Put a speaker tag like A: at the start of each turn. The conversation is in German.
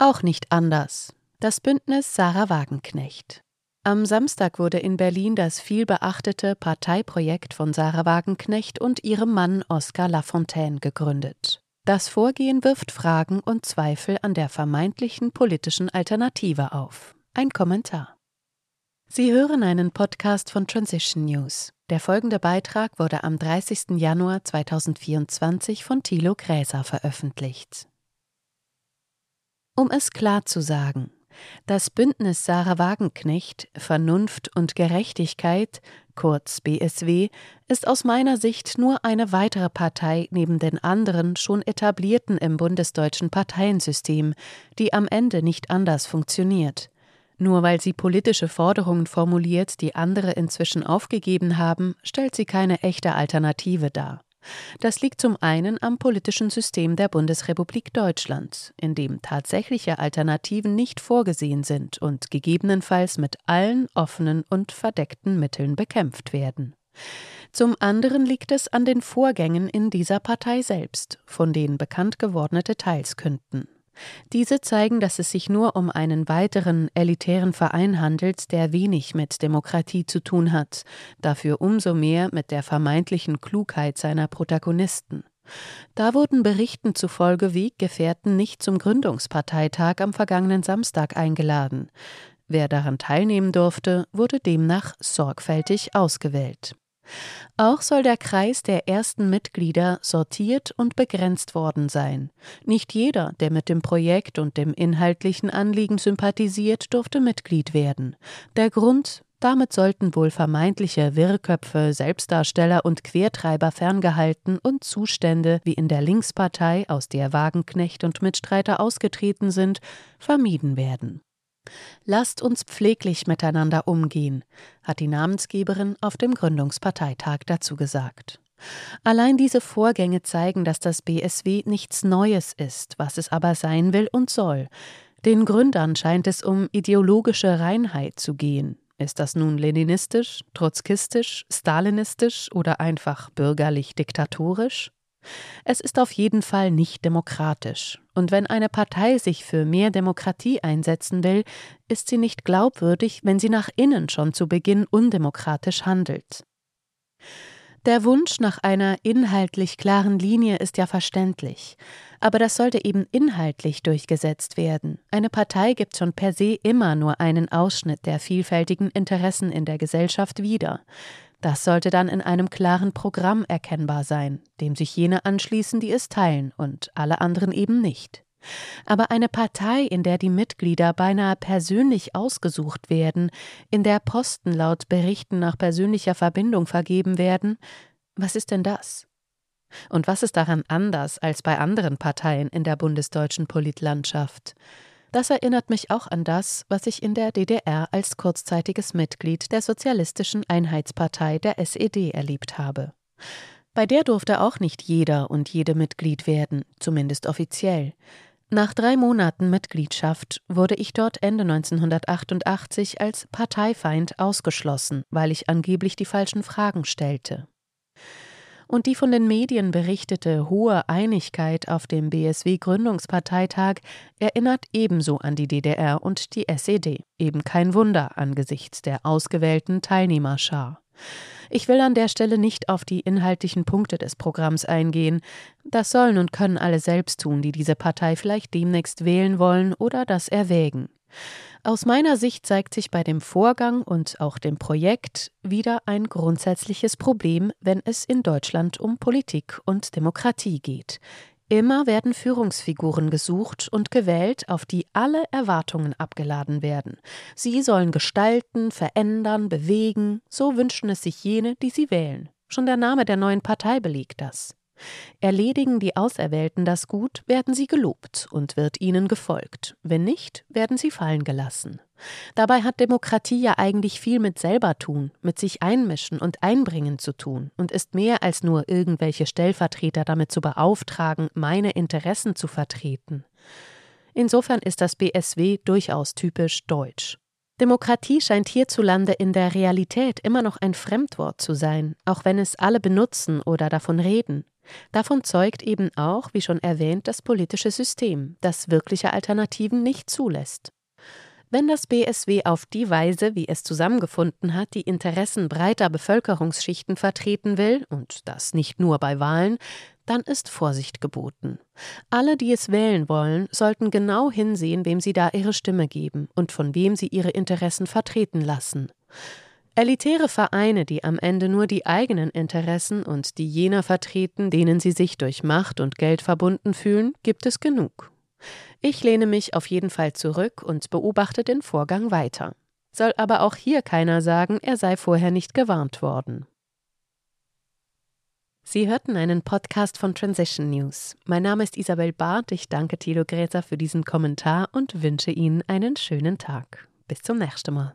A: Auch nicht anders. Das Bündnis Sarah Wagenknecht. Am Samstag wurde in Berlin das vielbeachtete Parteiprojekt von Sarah Wagenknecht und ihrem Mann Oskar Lafontaine gegründet. Das Vorgehen wirft Fragen und Zweifel an der vermeintlichen politischen Alternative auf. Ein Kommentar. Sie hören einen Podcast von Transition News. Der folgende Beitrag wurde am 30. Januar 2024 von Thilo Gräser veröffentlicht. Um es klar zu sagen, das Bündnis Sarah Wagenknecht Vernunft und Gerechtigkeit, kurz BSW, ist aus meiner Sicht nur eine weitere Partei neben den anderen schon etablierten im bundesdeutschen Parteiensystem, die am Ende nicht anders funktioniert. Nur weil sie politische Forderungen formuliert, die andere inzwischen aufgegeben haben, stellt sie keine echte Alternative dar. Das liegt zum einen am politischen System der Bundesrepublik Deutschland, in dem tatsächliche Alternativen nicht vorgesehen sind und gegebenenfalls mit allen offenen und verdeckten Mitteln bekämpft werden. Zum anderen liegt es an den Vorgängen in dieser Partei selbst, von denen bekannt gewordene Details künden. Diese zeigen, dass es sich nur um einen weiteren elitären Verein handelt, der wenig mit Demokratie zu tun hat, dafür umso mehr mit der vermeintlichen Klugheit seiner Protagonisten. Da wurden Berichten zufolge Weggefährten nicht zum Gründungsparteitag am vergangenen Samstag eingeladen. Wer daran teilnehmen durfte, wurde demnach sorgfältig ausgewählt. Auch soll der Kreis der ersten Mitglieder sortiert und begrenzt worden sein. Nicht jeder, der mit dem Projekt und dem inhaltlichen Anliegen sympathisiert, durfte Mitglied werden. Der Grund damit sollten wohl vermeintliche Wirrköpfe, Selbstdarsteller und Quertreiber ferngehalten und Zustände, wie in der Linkspartei, aus der Wagenknecht und Mitstreiter ausgetreten sind, vermieden werden. Lasst uns pfleglich miteinander umgehen, hat die Namensgeberin auf dem Gründungsparteitag dazu gesagt. Allein diese Vorgänge zeigen, dass das BSW nichts Neues ist, was es aber sein will und soll. Den Gründern scheint es um ideologische Reinheit zu gehen. Ist das nun leninistisch, trotzkistisch, stalinistisch oder einfach bürgerlich diktatorisch? Es ist auf jeden Fall nicht demokratisch. Und wenn eine Partei sich für mehr Demokratie einsetzen will, ist sie nicht glaubwürdig, wenn sie nach innen schon zu Beginn undemokratisch handelt. Der Wunsch nach einer inhaltlich klaren Linie ist ja verständlich, aber das sollte eben inhaltlich durchgesetzt werden. Eine Partei gibt schon per se immer nur einen Ausschnitt der vielfältigen Interessen in der Gesellschaft wieder. Das sollte dann in einem klaren Programm erkennbar sein, dem sich jene anschließen, die es teilen, und alle anderen eben nicht. Aber eine Partei, in der die Mitglieder beinahe persönlich ausgesucht werden, in der Posten laut Berichten nach persönlicher Verbindung vergeben werden, was ist denn das? Und was ist daran anders als bei anderen Parteien in der bundesdeutschen Politlandschaft? Das erinnert mich auch an das, was ich in der DDR als kurzzeitiges Mitglied der Sozialistischen Einheitspartei der SED erlebt habe. Bei der durfte auch nicht jeder und jede Mitglied werden, zumindest offiziell. Nach drei Monaten Mitgliedschaft wurde ich dort Ende 1988 als Parteifeind ausgeschlossen, weil ich angeblich die falschen Fragen stellte und die von den Medien berichtete hohe Einigkeit auf dem BSW-Gründungsparteitag erinnert ebenso an die DDR und die SED. Eben kein Wunder angesichts der ausgewählten Teilnehmerschar. Ich will an der Stelle nicht auf die inhaltlichen Punkte des Programms eingehen. Das sollen und können alle selbst tun, die diese Partei vielleicht demnächst wählen wollen oder das erwägen. Aus meiner Sicht zeigt sich bei dem Vorgang und auch dem Projekt wieder ein grundsätzliches Problem, wenn es in Deutschland um Politik und Demokratie geht. Immer werden Führungsfiguren gesucht und gewählt, auf die alle Erwartungen abgeladen werden. Sie sollen gestalten, verändern, bewegen, so wünschen es sich jene, die sie wählen. Schon der Name der neuen Partei belegt das. Erledigen die Auserwählten das gut, werden sie gelobt und wird ihnen gefolgt. Wenn nicht, werden sie fallen gelassen. Dabei hat Demokratie ja eigentlich viel mit selber tun, mit sich einmischen und einbringen zu tun und ist mehr als nur irgendwelche Stellvertreter damit zu beauftragen, meine Interessen zu vertreten. Insofern ist das BSW durchaus typisch deutsch. Demokratie scheint hierzulande in der Realität immer noch ein Fremdwort zu sein, auch wenn es alle benutzen oder davon reden. Davon zeugt eben auch, wie schon erwähnt, das politische System, das wirkliche Alternativen nicht zulässt. Wenn das BSW auf die Weise, wie es zusammengefunden hat, die Interessen breiter Bevölkerungsschichten vertreten will, und das nicht nur bei Wahlen, dann ist Vorsicht geboten. Alle, die es wählen wollen, sollten genau hinsehen, wem sie da ihre Stimme geben und von wem sie ihre Interessen vertreten lassen. Elitäre Vereine, die am Ende nur die eigenen Interessen und die jener vertreten, denen sie sich durch Macht und Geld verbunden fühlen, gibt es genug. Ich lehne mich auf jeden Fall zurück und beobachte den Vorgang weiter. Soll aber auch hier keiner sagen, er sei vorher nicht gewarnt worden. Sie hörten einen Podcast von Transition News. Mein Name ist Isabel Barth. Ich danke Thilo Gräser für diesen Kommentar und wünsche Ihnen einen schönen Tag. Bis zum nächsten Mal.